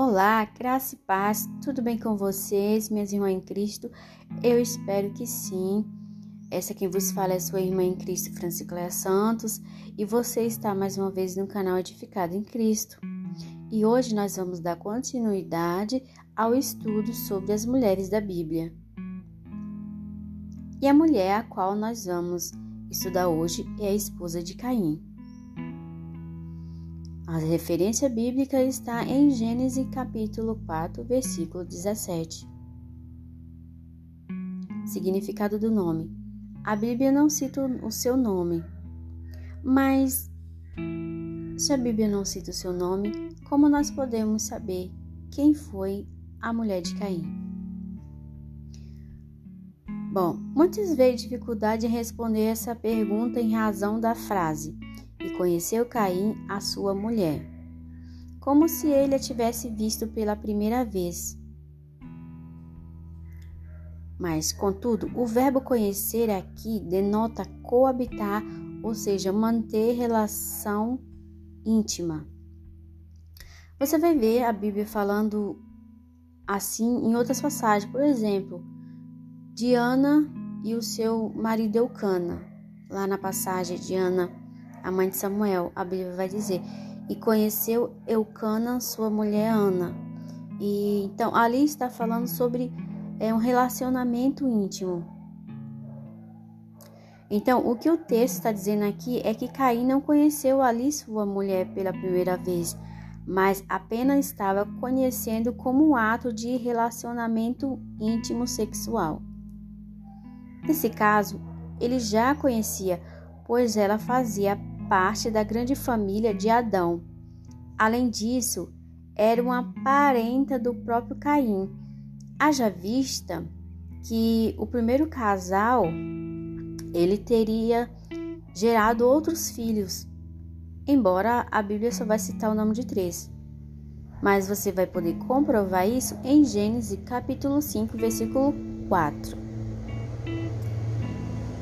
Olá, graça e paz, tudo bem com vocês, minhas irmãs em Cristo? Eu espero que sim. Essa quem vos fala é sua irmã em Cristo, Franciscléia Santos, e você está mais uma vez no canal Edificado em Cristo. E hoje nós vamos dar continuidade ao estudo sobre as mulheres da Bíblia. E a mulher a qual nós vamos estudar hoje é a esposa de Caim. A referência bíblica está em Gênesis capítulo 4, versículo 17. Significado do nome. A Bíblia não cita o seu nome, mas se a Bíblia não cita o seu nome, como nós podemos saber quem foi a mulher de Caim? Bom, muitos veem dificuldade em responder essa pergunta em razão da frase e conheceu Caim, a sua mulher, como se ele a tivesse visto pela primeira vez. Mas, contudo, o verbo conhecer aqui denota coabitar, ou seja, manter relação íntima. Você vai ver a Bíblia falando assim em outras passagens, por exemplo, Diana e o seu marido Eucana, lá na passagem de Ana a mãe de Samuel, a Bíblia vai dizer, e conheceu Eucana, sua mulher Ana. E então ali está falando sobre é, um relacionamento íntimo. Então, o que o texto está dizendo aqui é que Caim não conheceu ali sua mulher pela primeira vez, mas apenas estava conhecendo como um ato de relacionamento íntimo sexual. Nesse caso, ele já conhecia, pois ela fazia parte da grande família de Adão. Além disso, era uma parenta do próprio Caim. Haja vista que o primeiro casal ele teria gerado outros filhos, embora a Bíblia só vai citar o nome de três. Mas você vai poder comprovar isso em Gênesis capítulo 5, versículo 4.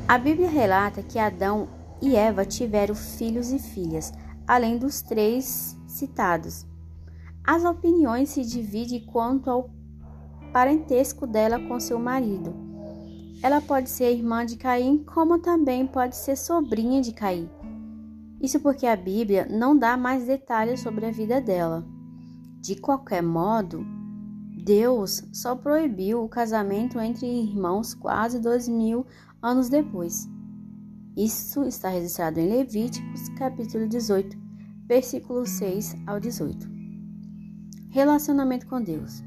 A Bíblia relata que Adão e Eva tiveram filhos e filhas, além dos três citados. As opiniões se dividem quanto ao parentesco dela com seu marido. Ela pode ser irmã de Caim, como também pode ser sobrinha de Caim. Isso porque a Bíblia não dá mais detalhes sobre a vida dela. De qualquer modo, Deus só proibiu o casamento entre irmãos quase dois mil anos depois. Isso está registrado em Levíticos, capítulo 18, versículos 6 ao 18. Relacionamento com Deus.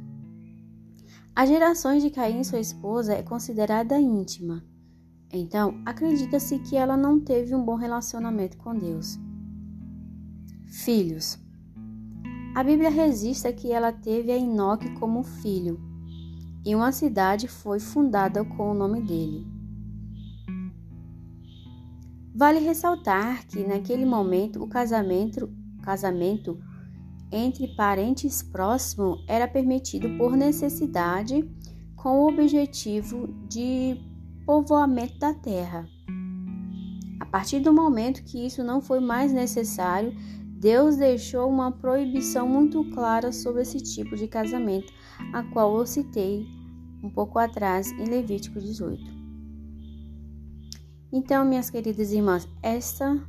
As gerações de Caim e sua esposa é considerada íntima. Então, acredita-se que ela não teve um bom relacionamento com Deus. Filhos. A Bíblia registra que ela teve a Enoque como filho, e uma cidade foi fundada com o nome dele. Vale ressaltar que naquele momento o casamento, casamento entre parentes próximos era permitido por necessidade com o objetivo de povoamento da terra. A partir do momento que isso não foi mais necessário, Deus deixou uma proibição muito clara sobre esse tipo de casamento, a qual eu citei um pouco atrás em Levítico 18. Então, minhas queridas irmãs, essa,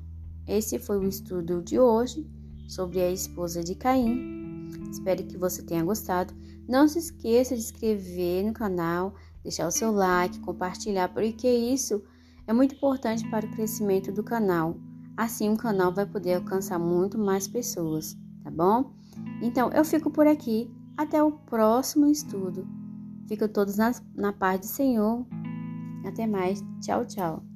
esse foi o estudo de hoje sobre a esposa de Caim. Espero que você tenha gostado. Não se esqueça de inscrever no canal, deixar o seu like, compartilhar, porque isso é muito importante para o crescimento do canal. Assim o canal vai poder alcançar muito mais pessoas, tá bom? Então eu fico por aqui. Até o próximo estudo. Fico todos na, na paz do Senhor. Até mais. Tchau, tchau.